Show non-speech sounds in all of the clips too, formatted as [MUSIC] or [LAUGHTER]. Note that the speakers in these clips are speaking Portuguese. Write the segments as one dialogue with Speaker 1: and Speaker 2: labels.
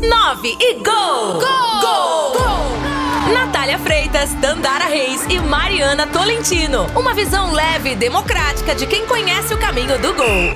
Speaker 1: 9 e gol! Gol! Gol! gol! Natália Freitas, Dandara Reis e Mariana Tolentino. Uma visão leve e democrática de quem conhece o caminho do gol.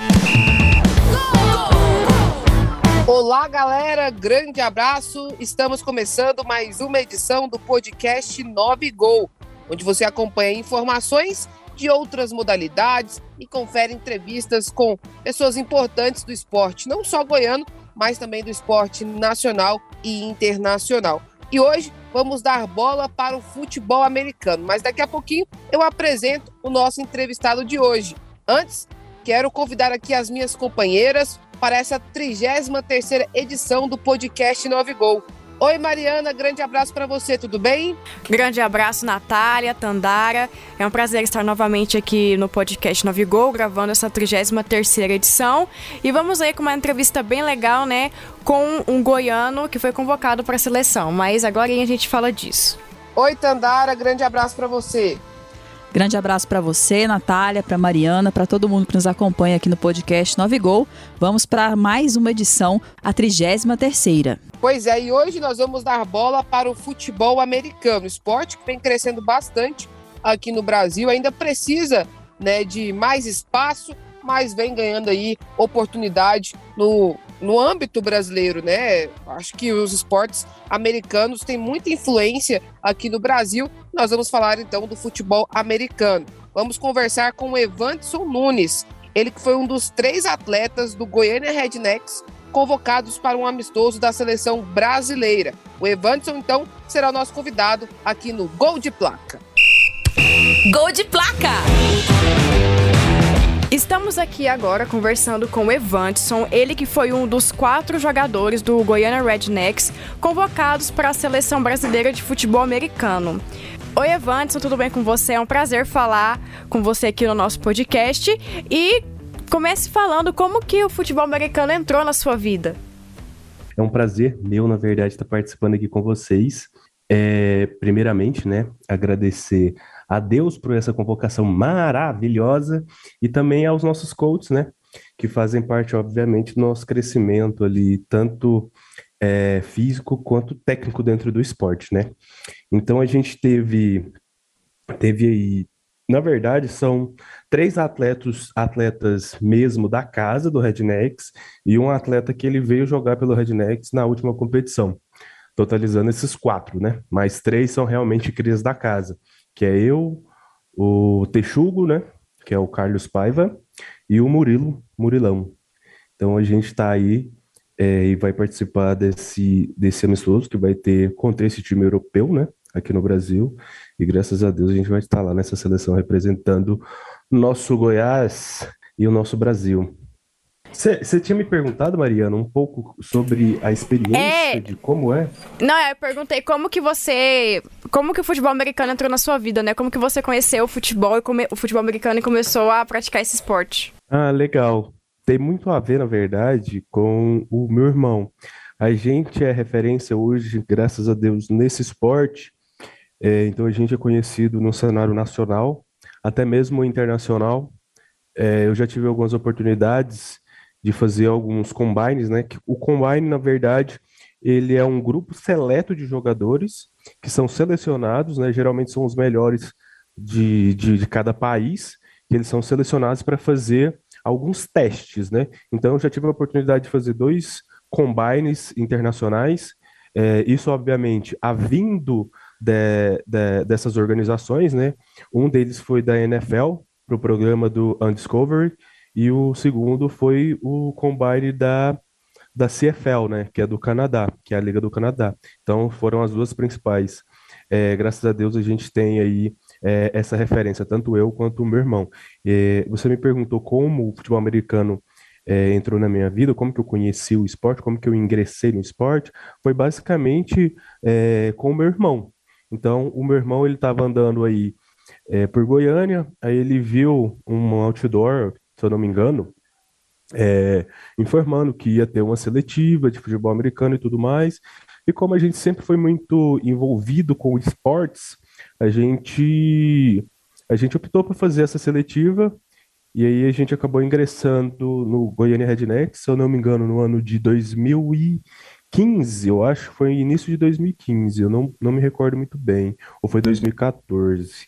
Speaker 2: Olá, galera, grande abraço. Estamos começando mais uma edição do podcast 9 Gol, onde você acompanha informações de outras modalidades e confere entrevistas com pessoas importantes do esporte, não só goiano, mas também do esporte nacional e internacional. E hoje vamos dar bola para o futebol americano, mas daqui a pouquinho eu apresento o nosso entrevistado de hoje. Antes, quero convidar aqui as minhas companheiras para essa 33ª edição do podcast 9 Gol. Oi, Mariana, grande abraço para você, tudo bem?
Speaker 3: Grande abraço, Natália, Tandara. É um prazer estar novamente aqui no podcast Novigol, gravando essa 33 edição. E vamos aí com uma entrevista bem legal, né, com um goiano que foi convocado para a seleção. Mas agora a gente fala disso.
Speaker 2: Oi, Tandara, grande abraço para você.
Speaker 4: Grande abraço para você, Natália, para Mariana, para todo mundo que nos acompanha aqui no podcast 9 Gol. Vamos para mais uma edição, a 33 terceira.
Speaker 2: Pois é, e hoje nós vamos dar bola para o futebol americano, esporte que vem crescendo bastante aqui no Brasil, ainda precisa né, de mais espaço, mas vem ganhando aí oportunidade no, no âmbito brasileiro, né? Acho que os esportes americanos têm muita influência aqui no Brasil. Nós vamos falar então do futebol americano. Vamos conversar com o Evanson Nunes, ele que foi um dos três atletas do Goiânia Rednecks convocados para um amistoso da seleção brasileira. O Evanson, então, será o nosso convidado aqui no Gol de Placa.
Speaker 1: Gol de Placa!
Speaker 3: Estamos aqui agora conversando com o Evanson, ele que foi um dos quatro jogadores do Goiânia Rednecks convocados para a seleção brasileira de futebol americano. Oi, Evanson, tudo bem com você? É um prazer falar com você aqui no nosso podcast e comece falando como que o futebol americano entrou na sua vida.
Speaker 5: É um prazer meu, na verdade, estar participando aqui com vocês. É, primeiramente, né, agradecer a Deus por essa convocação maravilhosa e também aos nossos coaches, né? Que fazem parte, obviamente, do nosso crescimento ali, tanto é, físico quanto técnico dentro do esporte, né? Então a gente teve, teve aí, na verdade, são três atletas, atletas mesmo da casa do Rednecks e um atleta que ele veio jogar pelo Rednecks na última competição, totalizando esses quatro, né? Mas três são realmente crias da casa que é eu, o Texugo, né? Que é o Carlos Paiva, e o Murilo, Murilão. Então a gente está aí é, e vai participar desse, desse amistoso que vai ter contra esse time europeu, né? Aqui no Brasil. E graças a Deus a gente vai estar lá nessa seleção representando nosso Goiás e o nosso Brasil. Você tinha me perguntado, Mariana, um pouco sobre a experiência é... de como é?
Speaker 3: Não, eu perguntei como que você. Como que o futebol americano entrou na sua vida, né? Como que você conheceu o futebol e come... o futebol americano e começou a praticar esse esporte?
Speaker 5: Ah, legal. Tem muito a ver, na verdade, com o meu irmão. A gente é referência hoje, graças a Deus, nesse esporte. É, então a gente é conhecido no cenário nacional, até mesmo internacional. É, eu já tive algumas oportunidades de fazer alguns combines, né? O combine, na verdade, ele é um grupo seleto de jogadores que são selecionados, né? Geralmente são os melhores de, de, de cada país, que eles são selecionados para fazer alguns testes, né? Então, eu já tive a oportunidade de fazer dois combines internacionais. É, isso, obviamente, a vindo de, de, dessas organizações, né? Um deles foi da NFL, para o programa do Undiscovery, e o segundo foi o combine da, da CFL, né, que é do Canadá, que é a Liga do Canadá. Então foram as duas principais. É, graças a Deus a gente tem aí é, essa referência, tanto eu quanto o meu irmão. É, você me perguntou como o futebol americano é, entrou na minha vida, como que eu conheci o esporte, como que eu ingressei no esporte, foi basicamente é, com o meu irmão. Então, o meu irmão ele estava andando aí é, por Goiânia, aí ele viu um outdoor se eu não me engano, é, informando que ia ter uma seletiva de futebol americano e tudo mais. E como a gente sempre foi muito envolvido com esportes, a gente a gente optou por fazer essa seletiva e aí a gente acabou ingressando no Goiânia Rednecks, se eu não me engano, no ano de 2000 e 2015, eu acho, foi início de 2015, eu não, não me recordo muito bem, ou foi 2014,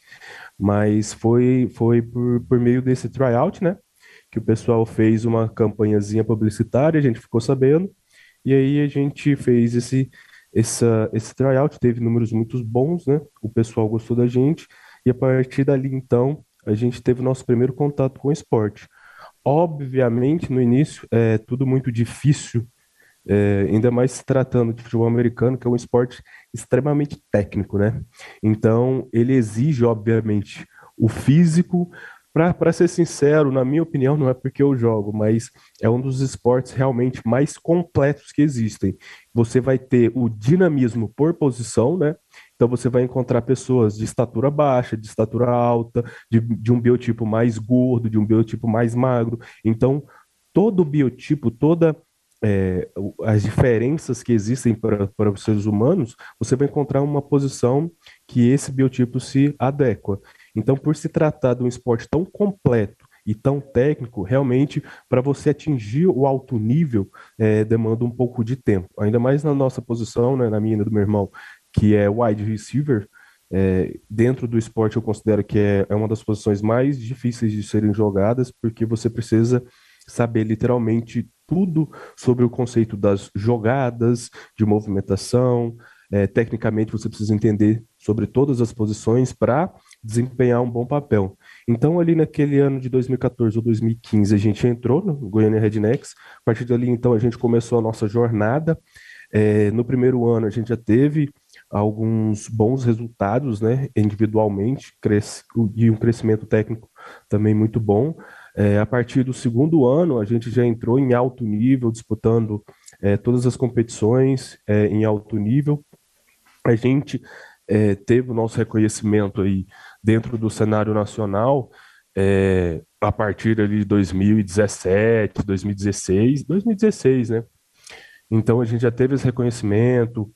Speaker 5: mas foi, foi por, por meio desse tryout, né? Que o pessoal fez uma campanhazinha publicitária, a gente ficou sabendo, e aí a gente fez esse, essa, esse tryout, teve números muito bons, né? O pessoal gostou da gente, e a partir dali, então, a gente teve o nosso primeiro contato com o esporte. Obviamente, no início, é tudo muito difícil é, ainda mais se tratando de futebol americano, que é um esporte extremamente técnico, né? Então, ele exige, obviamente, o físico. Para ser sincero, na minha opinião, não é porque eu jogo, mas é um dos esportes realmente mais completos que existem. Você vai ter o dinamismo por posição, né? Então você vai encontrar pessoas de estatura baixa, de estatura alta, de, de um biotipo mais gordo, de um biotipo mais magro. Então, todo biotipo, toda é, as diferenças que existem para, para os seres humanos, você vai encontrar uma posição que esse biotipo se adequa. Então, por se tratar de um esporte tão completo e tão técnico, realmente, para você atingir o alto nível, é, demanda um pouco de tempo. Ainda mais na nossa posição, né, na minha e do meu irmão, que é wide receiver, é, dentro do esporte eu considero que é, é uma das posições mais difíceis de serem jogadas, porque você precisa saber literalmente tudo sobre o conceito das jogadas, de movimentação. É, tecnicamente, você precisa entender sobre todas as posições para desempenhar um bom papel. Então, ali naquele ano de 2014 ou 2015, a gente entrou no Goiânia Rednecks. A partir dali, então, a gente começou a nossa jornada. É, no primeiro ano, a gente já teve alguns bons resultados, né, individualmente, cresce, e um crescimento técnico também muito bom. É, a partir do segundo ano, a gente já entrou em alto nível, disputando é, todas as competições é, em alto nível. A gente é, teve o nosso reconhecimento aí dentro do cenário nacional é, a partir ali de 2017, 2016, 2016, né? Então a gente já teve esse reconhecimento,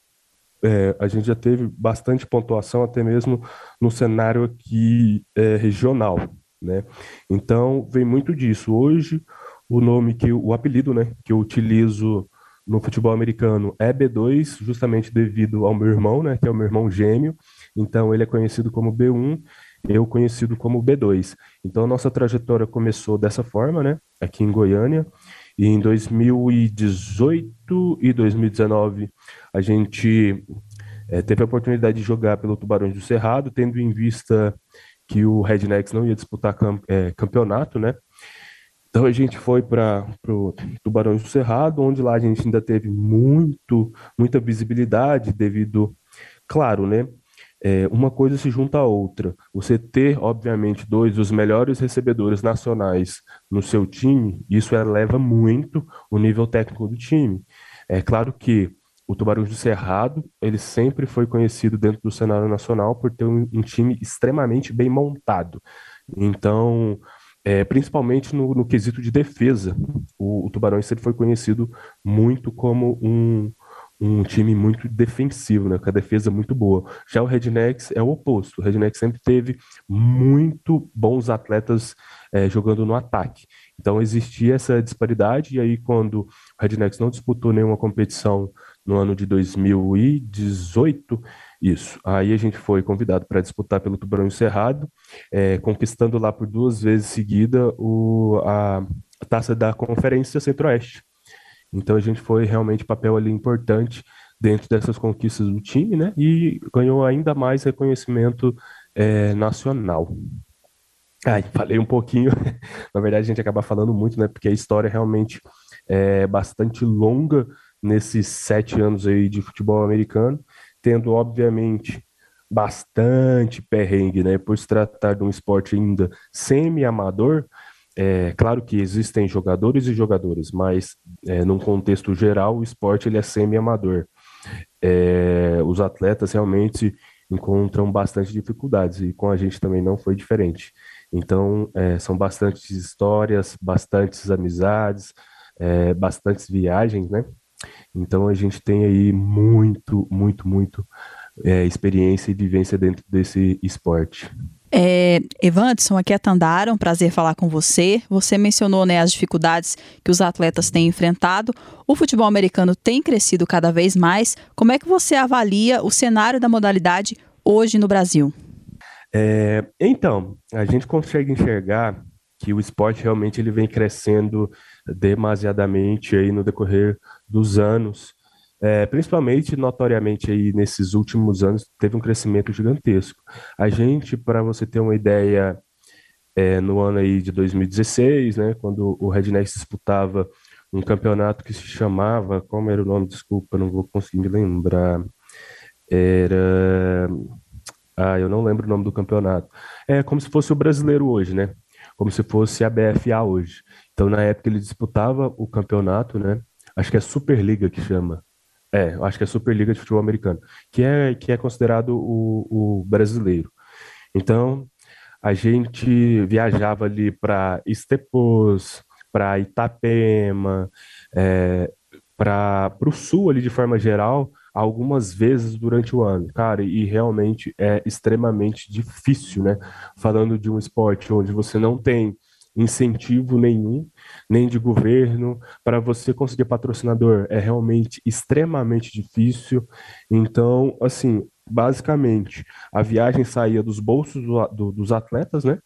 Speaker 5: é, a gente já teve bastante pontuação até mesmo no cenário aqui regional né? Então, vem muito disso. Hoje, o nome que o apelido, né, que eu utilizo no futebol americano é B2, justamente devido ao meu irmão, né, que é o meu irmão gêmeo. Então, ele é conhecido como B1, eu conhecido como B2. Então, nossa trajetória começou dessa forma, né, aqui em Goiânia. E em 2018 e 2019, a gente é, teve a oportunidade de jogar pelo Tubarões do Cerrado, tendo em vista que o Rednecks não ia disputar é, campeonato, né? Então a gente foi para o Tubarões do Cerrado, onde lá a gente ainda teve muito, muita visibilidade devido, claro, né? É, uma coisa se junta à outra. Você ter, obviamente, dois dos melhores recebedores nacionais no seu time, isso eleva muito o nível técnico do time. É claro que o Tubarões do Cerrado, ele sempre foi conhecido dentro do cenário nacional por ter um, um time extremamente bem montado. Então, é, principalmente no, no, quesito de defesa, o, o Tubarões sempre foi conhecido muito como um, um time muito defensivo, né, com a defesa muito boa. Já o Rednecks é o oposto. O Rednecks sempre teve muito bons atletas é, jogando no ataque. Então existia essa disparidade, e aí quando o Rednecks não disputou nenhuma competição no ano de 2018, isso. Aí a gente foi convidado para disputar pelo Tubarão Encerrado, é, conquistando lá por duas vezes seguida o, a, a taça da Conferência Centro-Oeste. Então a gente foi realmente papel ali importante dentro dessas conquistas do time, né? E ganhou ainda mais reconhecimento é, nacional. Ai, falei um pouquinho. [LAUGHS] Na verdade, a gente acaba falando muito, né? Porque a história realmente é bastante longa nesses sete anos aí de futebol americano, tendo, obviamente, bastante perrengue, né? Por se tratar de um esporte ainda semi-amador, é claro que existem jogadores e jogadores, mas é, num contexto geral, o esporte ele é semi-amador. É, os atletas realmente encontram bastante dificuldades e com a gente também não foi diferente. Então, é, são bastantes histórias, bastantes amizades, é, bastantes viagens, né? Então a gente tem aí muito, muito, muito é, experiência e vivência dentro desse esporte.
Speaker 4: É, Evandson, aqui é Tandara, um prazer falar com você. Você mencionou né, as dificuldades que os atletas têm enfrentado. O futebol americano tem crescido cada vez mais. Como é que você avalia o cenário da modalidade hoje no Brasil?
Speaker 5: É, então, a gente consegue enxergar que o esporte realmente ele vem crescendo demasiadamente aí no decorrer dos anos. É, principalmente, notoriamente, aí nesses últimos anos, teve um crescimento gigantesco. A gente, para você ter uma ideia, é, no ano aí de 2016, né, quando o Redneck disputava um campeonato que se chamava, como era o nome? Desculpa, não vou conseguir me lembrar. Era. Ah, eu não lembro o nome do campeonato. É como se fosse o brasileiro hoje, né? Como se fosse a BFA hoje. Então, na época, ele disputava o campeonato, né? Acho que é Superliga que chama. É, acho que é Superliga de Futebol Americano, que é, que é considerado o, o brasileiro. Então, a gente viajava ali para Estepos, para Itapema, é, para o sul ali de forma geral, algumas vezes durante o ano, cara, e realmente é extremamente difícil, né? Falando de um esporte onde você não tem incentivo nenhum, nem de governo, para você conseguir patrocinador é realmente extremamente difícil. Então, assim, basicamente, a viagem saía dos bolsos do, do, dos atletas, né?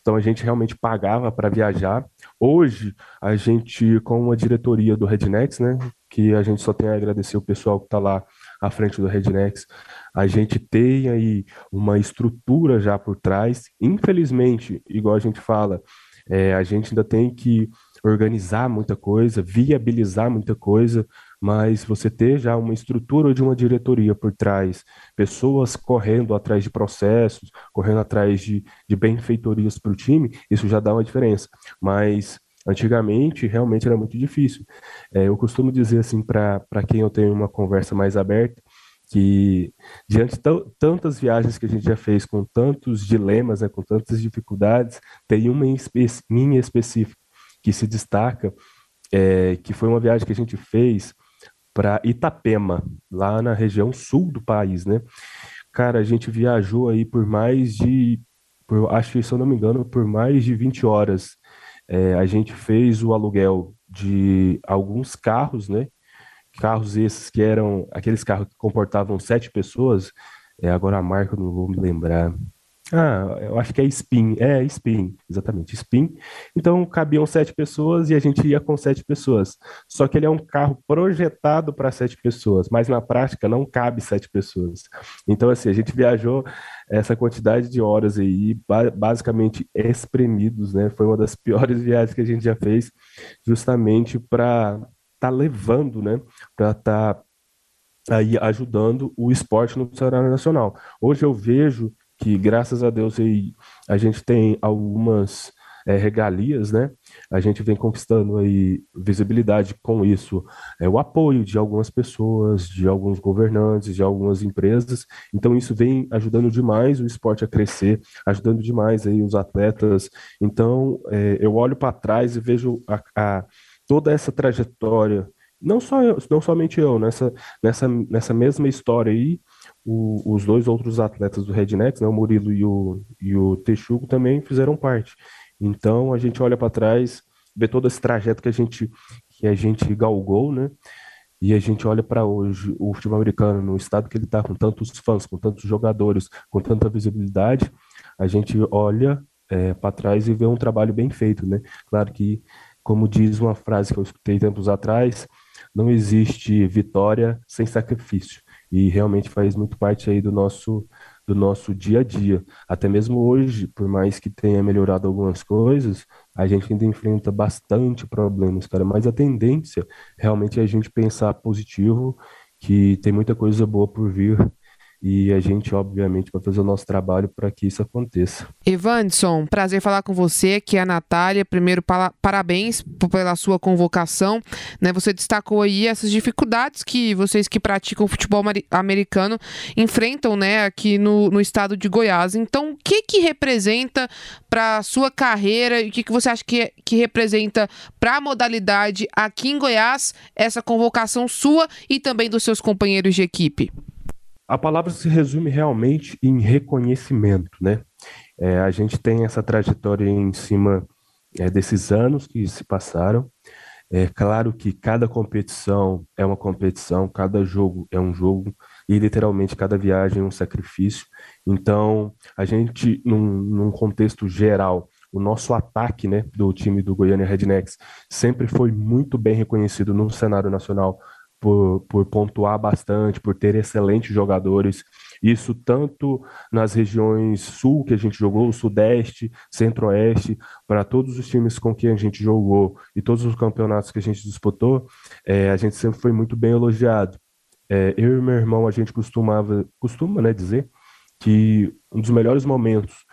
Speaker 5: Então a gente realmente pagava para viajar. Hoje, a gente, com a diretoria do Rednex, né? Que a gente só tem a agradecer o pessoal que está lá à frente do Rednex, a gente tem aí uma estrutura já por trás. Infelizmente, igual a gente fala, é, a gente ainda tem que organizar muita coisa, viabilizar muita coisa, mas você ter já uma estrutura de uma diretoria por trás, pessoas correndo atrás de processos, correndo atrás de, de benfeitorias para o time, isso já dá uma diferença. Mas antigamente realmente era muito difícil. É, eu costumo dizer assim para quem eu tenho uma conversa mais aberta, que diante de tantas viagens que a gente já fez, com tantos dilemas, né, com tantas dificuldades, tem uma em, espe em específico que se destaca, é, que foi uma viagem que a gente fez para Itapema, lá na região sul do país, né? Cara, a gente viajou aí por mais de, por, acho que se eu não me engano, por mais de 20 horas. É, a gente fez o aluguel de alguns carros, né? Carros esses que eram aqueles carros que comportavam sete pessoas, é, agora a marca eu não vou me lembrar. Ah, eu acho que é Spin, é Spin, exatamente, Spin. Então cabiam sete pessoas e a gente ia com sete pessoas. Só que ele é um carro projetado para sete pessoas, mas na prática não cabe sete pessoas. Então assim a gente viajou essa quantidade de horas aí, basicamente espremidos, né? Foi uma das [LAUGHS] piores viagens que a gente já fez, justamente para tá levando, né, para estar tá aí ajudando o esporte no cenário nacional. Hoje eu vejo que, graças a Deus, aí, a gente tem algumas é, regalias, né? A gente vem conquistando aí visibilidade com isso, é, o apoio de algumas pessoas, de alguns governantes, de algumas empresas. Então isso vem ajudando demais o esporte a crescer, ajudando demais aí os atletas. Então é, eu olho para trás e vejo a, a toda essa trajetória, não só eu, não somente eu, nessa, nessa, nessa mesma história aí, o, os dois outros atletas do Rednecks, né, o Murilo e o, e o Texugo também fizeram parte. Então a gente olha para trás, vê todo esse trajeto que a gente que a gente galgou, né? E a gente olha para hoje o futebol americano no estado que ele está, com tantos fãs, com tantos jogadores, com tanta visibilidade, a gente olha é, para trás e vê um trabalho bem feito, né? Claro que como diz uma frase que eu escutei tempos atrás, não existe vitória sem sacrifício. E realmente faz muito parte aí do nosso do nosso dia a dia. Até mesmo hoje, por mais que tenha melhorado algumas coisas, a gente ainda enfrenta bastante problemas, cara. Mas a tendência realmente é a gente pensar positivo, que tem muita coisa boa por vir e a gente, obviamente, vai fazer o nosso trabalho para que isso aconteça.
Speaker 2: Evanson, prazer falar com você, que é a Natália. Primeiro, parabéns pela sua convocação. Né? Você destacou aí essas dificuldades que vocês que praticam futebol americano enfrentam né, aqui no, no estado de Goiás. Então, o que, que representa para a sua carreira e o que, que você acha que, que representa para a modalidade aqui em Goiás essa convocação sua e também dos seus companheiros de equipe?
Speaker 5: A palavra se resume realmente em reconhecimento, né? É, a gente tem essa trajetória em cima é, desses anos que se passaram. É claro que cada competição é uma competição, cada jogo é um jogo e literalmente cada viagem é um sacrifício. Então, a gente, num, num contexto geral, o nosso ataque né, do time do Goiânia Rednecks sempre foi muito bem reconhecido no cenário nacional por, por pontuar bastante, por ter excelentes jogadores. Isso tanto nas regiões sul que a gente jogou, sudeste, centro-oeste, para todos os times com quem a gente jogou e todos os campeonatos que a gente disputou, é, a gente sempre foi muito bem elogiado. É, eu e meu irmão, a gente costumava, costuma né, dizer que um dos melhores momentos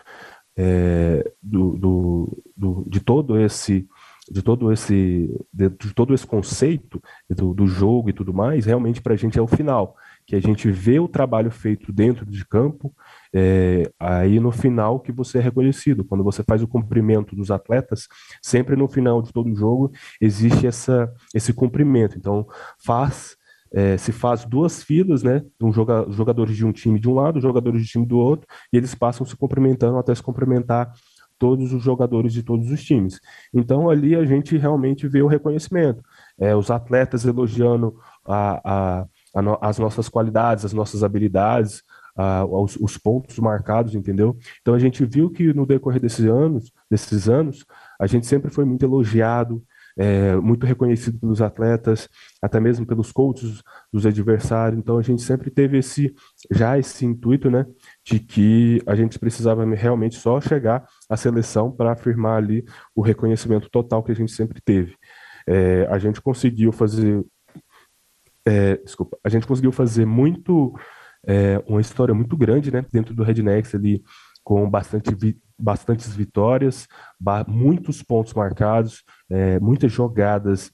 Speaker 5: é, do, do, do, de todo esse de todo esse de, de todo esse conceito do, do, jogo e tudo mais realmente para a gente é o final que a gente vê o trabalho feito dentro de campo é, aí no final que você é reconhecido quando você faz o cumprimento dos atletas sempre no final de todo jogo existe essa esse cumprimento então faz é, se faz duas filas, né? Um joga, jogadores de um time de um lado, jogadores de time do outro, e eles passam se cumprimentando até se cumprimentar todos os jogadores de todos os times. Então ali a gente realmente vê o reconhecimento. É, os atletas elogiando a, a, a no, as nossas qualidades, as nossas habilidades, a, os, os, pontos marcados, entendeu? Então a gente viu que no decorrer desses anos, desses anos, a gente sempre foi muito elogiado, é, muito reconhecido pelos atletas, até mesmo pelos coaches dos adversários. Então a gente sempre teve esse já esse intuito, né, de que a gente precisava realmente só chegar à seleção para afirmar ali o reconhecimento total que a gente sempre teve. É, a gente conseguiu fazer, é, desculpa, a gente conseguiu fazer muito é, uma história muito grande, né, dentro do Rednex ali com bastante bastantes vitórias, muitos pontos marcados, é, muitas jogadas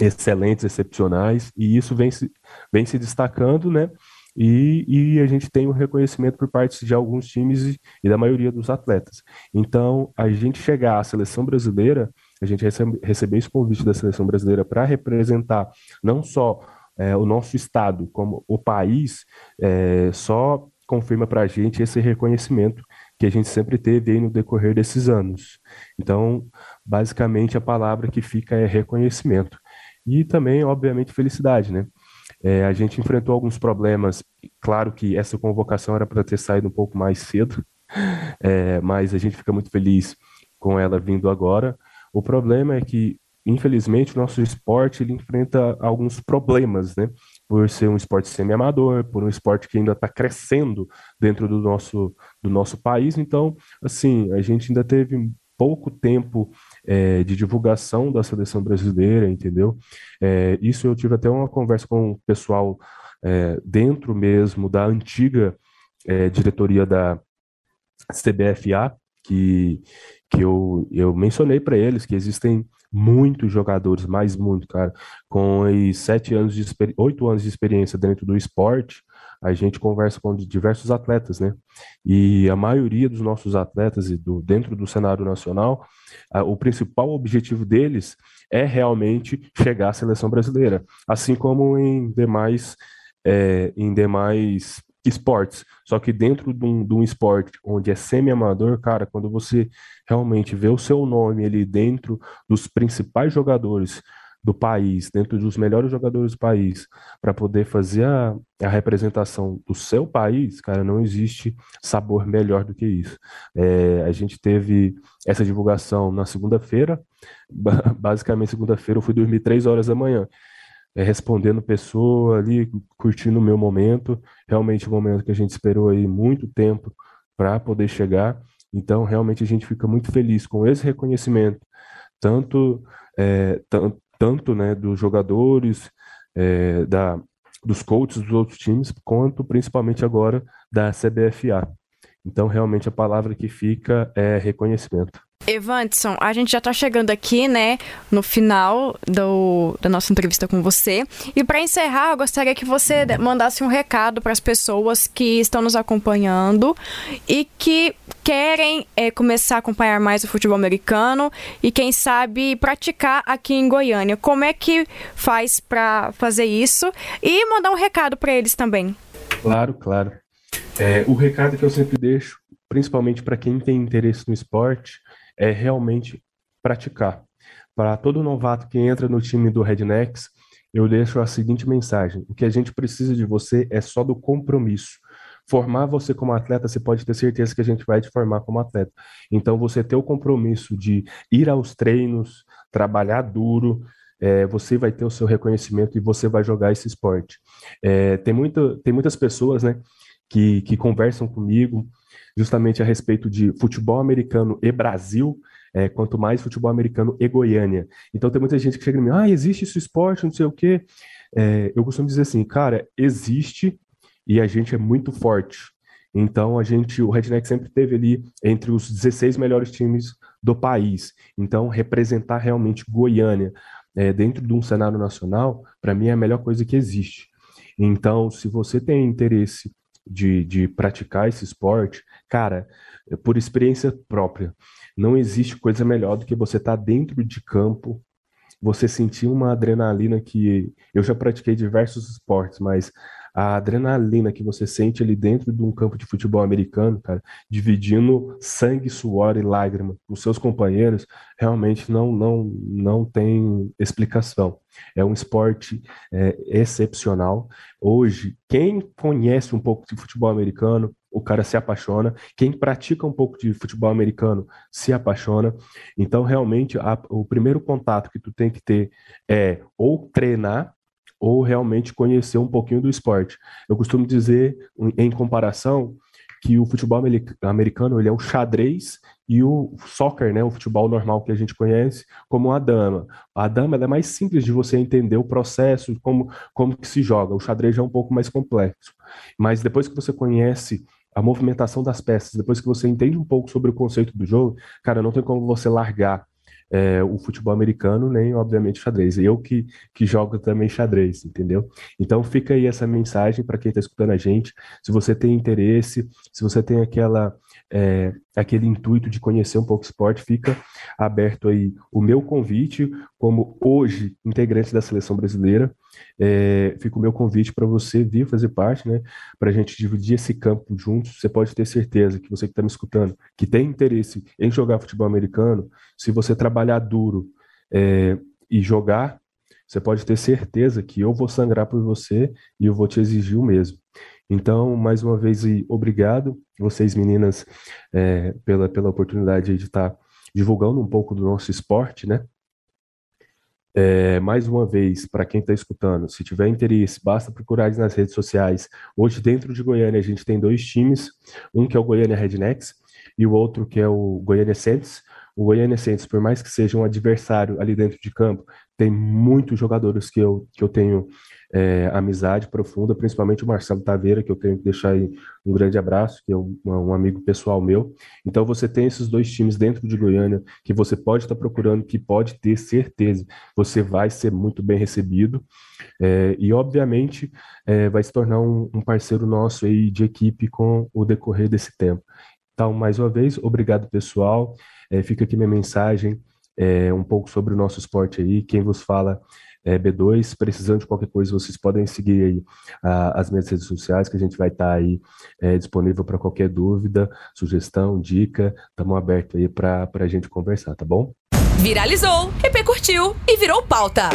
Speaker 5: excelentes, excepcionais, e isso vem se, vem se destacando, né? E, e a gente tem o um reconhecimento por parte de alguns times e, e, da maioria dos atletas. Então, a gente chegar à seleção brasileira, a gente recebe, receber esse convite da seleção brasileira para representar não só é, o nosso estado, como o país, é, só confirma para a gente esse reconhecimento que a gente sempre teve aí no decorrer desses anos. Então, basicamente, a palavra que fica é reconhecimento. E também, obviamente, felicidade, né? É, a gente enfrentou alguns problemas, claro que essa convocação era para ter saído um pouco mais cedo, [LAUGHS] é, mas a gente fica muito feliz com ela vindo agora. O problema é que, infelizmente, o nosso esporte ele enfrenta alguns problemas, né? por ser um esporte semi-amador, por um esporte que ainda está crescendo dentro do nosso, do nosso país. Então, assim, a gente ainda teve pouco tempo é, de divulgação da seleção brasileira, entendeu? É, isso eu tive até uma conversa com o pessoal é, dentro mesmo da antiga é, diretoria da CBFA, que, que eu, eu mencionei para eles que existem muitos jogadores, mais muito, cara, com sete anos de oito anos de experiência dentro do esporte, a gente conversa com diversos atletas, né? E a maioria dos nossos atletas do, dentro do cenário nacional, a, o principal objetivo deles é realmente chegar à seleção brasileira, assim como em demais é, em demais esportes. Só que dentro de um, de um esporte onde é semi-amador, cara, quando você realmente vê o seu nome ali dentro dos principais jogadores do país, dentro dos melhores jogadores do país, para poder fazer a, a, representação do seu país, cara, não existe sabor melhor do que isso. É, a gente teve essa divulgação na segunda-feira, [LAUGHS] basicamente segunda-feira eu fui dormir três horas da manhã é, respondendo pessoa ali, curtindo o meu momento, realmente um momento que a gente esperou aí muito tempo para poder chegar. Então, realmente a gente fica muito feliz com esse reconhecimento, tanto é, tanto né, dos jogadores, é, da, dos coaches dos outros times, quanto principalmente agora da CBFA. Então, realmente a palavra que fica é reconhecimento.
Speaker 3: Evanson, a gente já está chegando aqui, né, no final do, da nossa entrevista com você. E para encerrar, eu gostaria que você mandasse um recado para as pessoas que estão nos acompanhando e que querem é, começar a acompanhar mais o futebol americano e, quem sabe, praticar aqui em Goiânia. Como é que faz para fazer isso? E mandar um recado para eles também.
Speaker 5: Claro, claro. É, o recado que eu sempre deixo principalmente para quem tem interesse no esporte, é realmente praticar. Para todo novato que entra no time do Rednecks, eu deixo a seguinte mensagem: o que a gente precisa de você é só do compromisso. Formar você como atleta, você pode ter certeza que a gente vai te formar como atleta. Então, você ter o compromisso de ir aos treinos, trabalhar duro, é, você vai ter o seu reconhecimento e você vai jogar esse esporte. É, tem, muito, tem muitas pessoas né, que, que conversam comigo justamente a respeito de futebol americano e Brasil, é, quanto mais futebol americano e Goiânia. Então tem muita gente que chega e me ah, existe esse esporte, não sei o quê. É, eu costumo dizer assim, cara, existe e a gente é muito forte. Então a gente, o Redneck sempre teve ali entre os 16 melhores times do país. Então representar realmente Goiânia é, dentro de um cenário nacional, para mim é a melhor coisa que existe. Então, se você tem interesse de, de praticar esse esporte, cara, por experiência própria, não existe coisa melhor do que você estar tá dentro de campo, você sentir uma adrenalina que eu já pratiquei diversos esportes, mas a adrenalina que você sente ali dentro de um campo de futebol americano, cara, dividindo sangue, suor e lágrima com seus companheiros, realmente não não não tem explicação. É um esporte é, excepcional. Hoje, quem conhece um pouco de futebol americano, o cara se apaixona. Quem pratica um pouco de futebol americano se apaixona. Então, realmente, a, o primeiro contato que tu tem que ter é ou treinar ou realmente conhecer um pouquinho do esporte. Eu costumo dizer, em comparação, que o futebol americano ele é o xadrez e o soccer, né, o futebol normal que a gente conhece, como a dama. A dama é mais simples de você entender o processo, como, como que se joga. O xadrez é um pouco mais complexo. Mas depois que você conhece a movimentação das peças, depois que você entende um pouco sobre o conceito do jogo, cara, não tem como você largar é, o futebol americano, nem, obviamente, xadrez. Eu que, que jogo também xadrez, entendeu? Então fica aí essa mensagem para quem está escutando a gente. Se você tem interesse, se você tem aquela é, aquele intuito de conhecer um pouco o esporte, fica aberto aí o meu convite, como hoje integrante da seleção brasileira, é, fica o meu convite para você vir fazer parte, né, para a gente dividir esse campo juntos. Você pode ter certeza que você que está me escutando, que tem interesse em jogar futebol americano, se você trabalhar duro é, e jogar, você pode ter certeza que eu vou sangrar por você e eu vou te exigir o mesmo. Então, mais uma vez, obrigado, vocês meninas, é, pela, pela oportunidade de estar divulgando um pouco do nosso esporte, né? É, mais uma vez, para quem está escutando, se tiver interesse, basta procurar nas redes sociais. Hoje, dentro de Goiânia, a gente tem dois times, um que é o Goiânia Rednecks e o outro que é o Goiânia Saints. O Goiânia Saints, por mais que seja um adversário ali dentro de campo, tem muitos jogadores que eu, que eu tenho é, amizade profunda, principalmente o Marcelo Taveira, que eu tenho que deixar aí um grande abraço, que é um, um, amigo pessoal meu. Então você tem esses dois times dentro de Goiânia que você pode estar procurando, que pode ter certeza, você vai ser muito bem recebido é, e obviamente é, vai se tornar um, um parceiro nosso aí de equipe com o decorrer desse tempo. Então, mais uma vez, obrigado pessoal. É, fica aqui minha mensagem é, um pouco sobre o nosso esporte aí. Quem vos fala é, B2. Precisando de qualquer coisa, vocês podem seguir aí a, as minhas redes sociais, que a gente vai estar tá aí é, disponível para qualquer dúvida, sugestão, dica. Estamos abertos aí para a gente conversar, tá bom?
Speaker 1: Viralizou, repercutiu e virou pauta.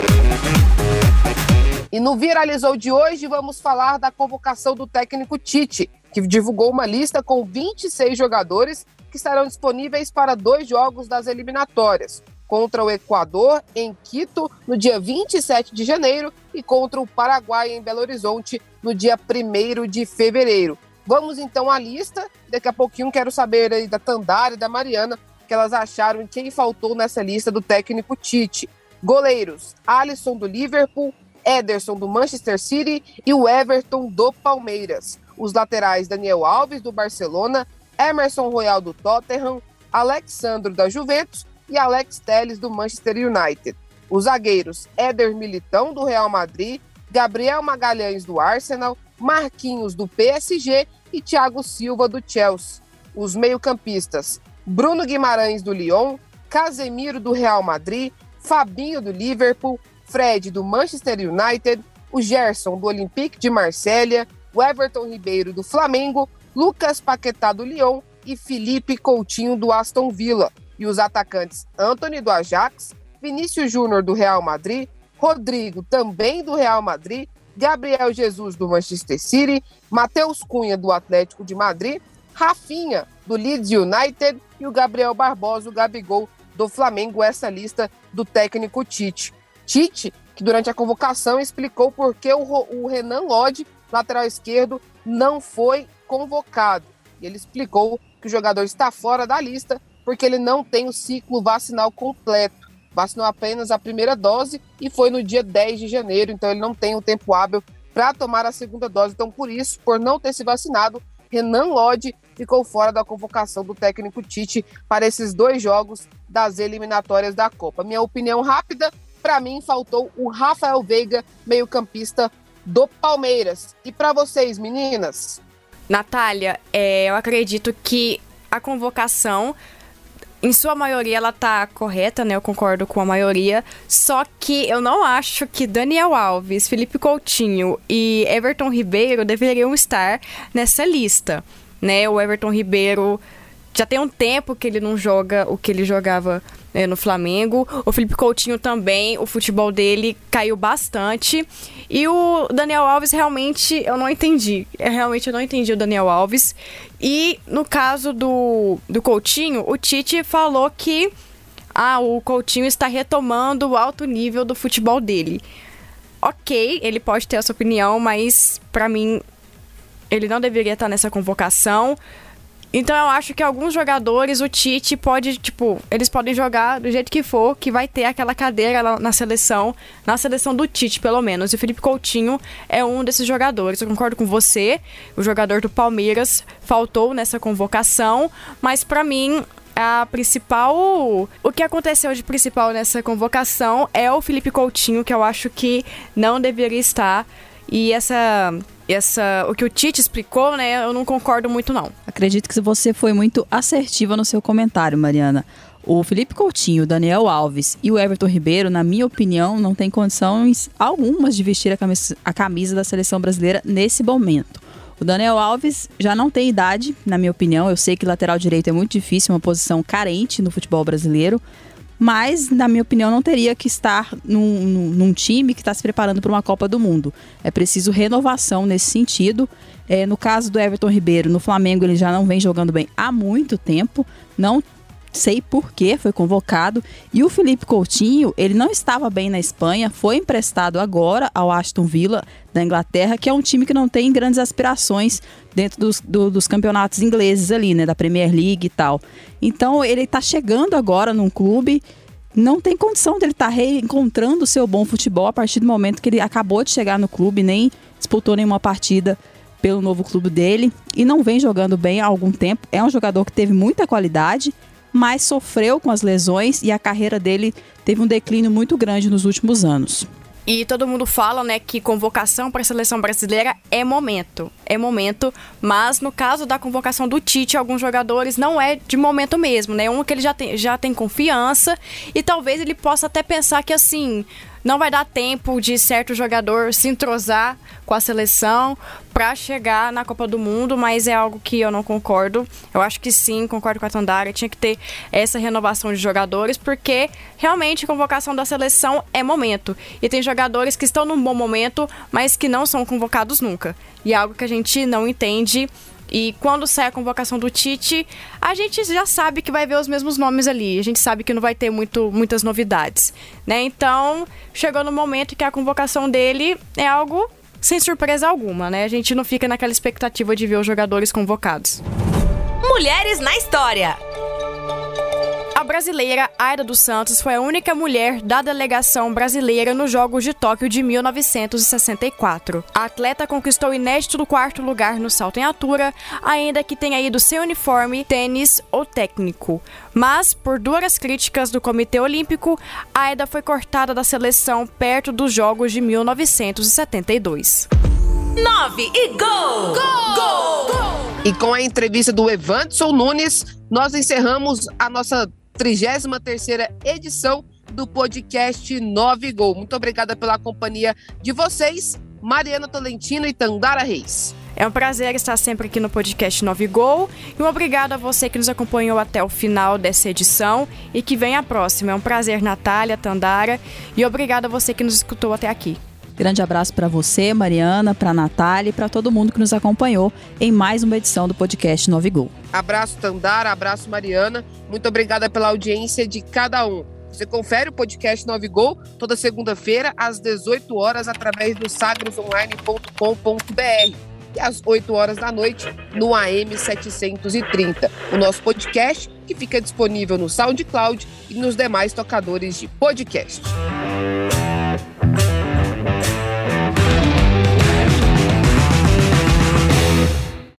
Speaker 2: E no Viralizou de hoje vamos falar da convocação do técnico Tite, que divulgou uma lista com 26 jogadores que estarão disponíveis para dois jogos das eliminatórias contra o Equador em Quito no dia 27 de janeiro e contra o Paraguai em Belo Horizonte no dia 1 de fevereiro. Vamos então à lista. Daqui a pouquinho quero saber aí da Tandara e da Mariana o que elas acharam e quem faltou nessa lista do técnico Tite. Goleiros: Alisson do Liverpool, Ederson do Manchester City e o Everton do Palmeiras. Os laterais: Daniel Alves do Barcelona, Emerson Royal do Tottenham, Alexandro da Juventus e Alex Telles do Manchester United. Os zagueiros Éder Militão do Real Madrid, Gabriel Magalhães do Arsenal, Marquinhos do PSG e Thiago Silva do Chelsea. Os meio-campistas Bruno Guimarães do Lyon, Casemiro do Real Madrid, Fabinho do Liverpool, Fred do Manchester United, o Gerson do Olympique de Marselha, o Everton Ribeiro do Flamengo, Lucas Paquetá do Lyon e Felipe Coutinho do Aston Villa, e os atacantes Anthony do Ajax, Vinícius Júnior do Real Madrid, Rodrigo também do Real Madrid, Gabriel Jesus do Manchester City, Matheus Cunha do Atlético de Madrid, Rafinha do Leeds United e o Gabriel Barbosa, o Gabigol do Flamengo, essa lista do técnico Tite. Tite, que durante a convocação explicou por que o, Renan Lodge, lateral esquerdo, não foi convocado. E ele explicou que o jogador está fora da lista porque ele não tem o ciclo vacinal completo. Vacinou apenas a primeira dose e foi no dia 10 de janeiro, então ele não tem o tempo hábil para tomar a segunda dose. Então, por isso, por não ter se vacinado, Renan Lodge ficou fora da convocação do técnico Tite para esses dois jogos das eliminatórias da Copa. Minha opinião rápida, para mim faltou o Rafael Veiga, meio-campista do Palmeiras. E para vocês, meninas?
Speaker 3: Natália, é, eu acredito que a convocação em sua maioria ela tá correta, né? Eu concordo com a maioria. Só que eu não acho que Daniel Alves, Felipe Coutinho e Everton Ribeiro deveriam estar nessa lista, né? O Everton Ribeiro já tem um tempo que ele não joga o que ele jogava né, no Flamengo. O Felipe Coutinho também, o futebol dele caiu bastante. E o Daniel Alves realmente eu não entendi. Eu, é, realmente eu não entendi o Daniel Alves. E no caso do, do Coutinho, o Tite falou que ah, o Coutinho está retomando o alto nível do futebol dele. Ok, ele pode ter essa opinião, mas para mim ele não deveria estar nessa convocação. Então eu acho que alguns jogadores, o Tite pode, tipo, eles podem jogar do jeito que for, que vai ter aquela cadeira na seleção, na seleção do Tite, pelo menos. E o Felipe Coutinho é um desses jogadores. Eu concordo com você, o jogador do Palmeiras faltou nessa convocação, mas para mim a principal. O que aconteceu de principal nessa convocação é o Felipe Coutinho, que eu acho que não deveria estar. E essa essa, o que o Tite explicou, né, eu não concordo muito não.
Speaker 4: Acredito que você foi muito assertiva no seu comentário, Mariana. O Felipe Coutinho, o Daniel Alves e o Everton Ribeiro, na minha opinião, não têm condições algumas de vestir a camisa, a camisa da seleção brasileira nesse momento. O Daniel Alves já não tem idade, na minha opinião. Eu sei que lateral direito é muito difícil, uma posição carente no futebol brasileiro mas, na minha opinião, não teria que estar num, num, num time que está se preparando para uma Copa do Mundo. É preciso renovação nesse sentido. É, no caso do Everton Ribeiro, no Flamengo ele já não vem jogando bem há muito tempo, não sei por que foi convocado. E o Felipe Coutinho, ele não estava bem na Espanha, foi emprestado agora ao Aston Villa da Inglaterra, que é um time que não tem grandes aspirações dentro dos, do, dos campeonatos ingleses ali, né, da Premier League e tal. Então ele está chegando agora num clube não tem condição dele estar tá reencontrando o seu bom futebol a partir do momento que ele acabou de chegar no clube, nem disputou nenhuma partida pelo novo clube dele e não vem jogando bem há algum tempo. É um jogador que teve muita qualidade, mas sofreu com as lesões e a carreira dele teve um declínio muito grande nos últimos anos.
Speaker 3: E todo mundo fala, né, que convocação para a seleção brasileira é momento. É momento, mas no caso da convocação do Tite, alguns jogadores não é de momento mesmo, né? Um que ele já tem, já tem confiança e talvez ele possa até pensar que assim, não vai dar tempo de certo jogador se entrosar com a seleção para chegar na Copa do Mundo, mas é algo que eu não concordo. Eu acho que sim, concordo com a Tandara, tinha que ter essa renovação de jogadores, porque realmente a convocação da seleção é momento. E tem jogadores que estão num bom momento, mas que não são convocados nunca. E é algo que a gente não entende e quando sai a convocação do Tite, a gente já sabe que vai ver os mesmos nomes ali. A gente sabe que não vai ter muito, muitas novidades, né? Então, chegou no momento que a convocação dele é algo sem surpresa alguma, né? A gente não fica naquela expectativa de ver os jogadores convocados.
Speaker 1: Mulheres na história.
Speaker 3: A brasileira Aida dos Santos foi a única mulher da delegação brasileira nos Jogos de Tóquio de 1964. A atleta conquistou o inédito quarto lugar no salto em altura, ainda que tenha ido sem uniforme, tênis ou técnico. Mas, por duras críticas do Comitê Olímpico, Aida foi cortada da seleção perto dos Jogos de 1972.
Speaker 1: 9 e gol! Gol! Gol!
Speaker 2: gol! E com a entrevista do Evanson Nunes, nós encerramos a nossa 33ª edição do podcast 9 Gol. Muito obrigada pela companhia de vocês Mariana Tolentino e Tandara Reis.
Speaker 3: É um prazer estar sempre aqui no podcast 9 Gol. E um obrigado a você que nos acompanhou até o final dessa edição e que vem a próxima. É um prazer, Natália, Tandara. E obrigado a você que nos escutou até aqui.
Speaker 4: Grande abraço para você, Mariana, para Natália e para todo mundo que nos acompanhou em mais uma edição do podcast 9 Gol.
Speaker 2: Abraço, Tandara, abraço, Mariana. Muito obrigada pela audiência de cada um. Você confere o podcast 9 Gol toda segunda-feira às 18 horas através do sagrosonline.com.br e às 8 horas da noite no AM 730. O nosso podcast que fica disponível no SoundCloud e nos demais tocadores de podcast.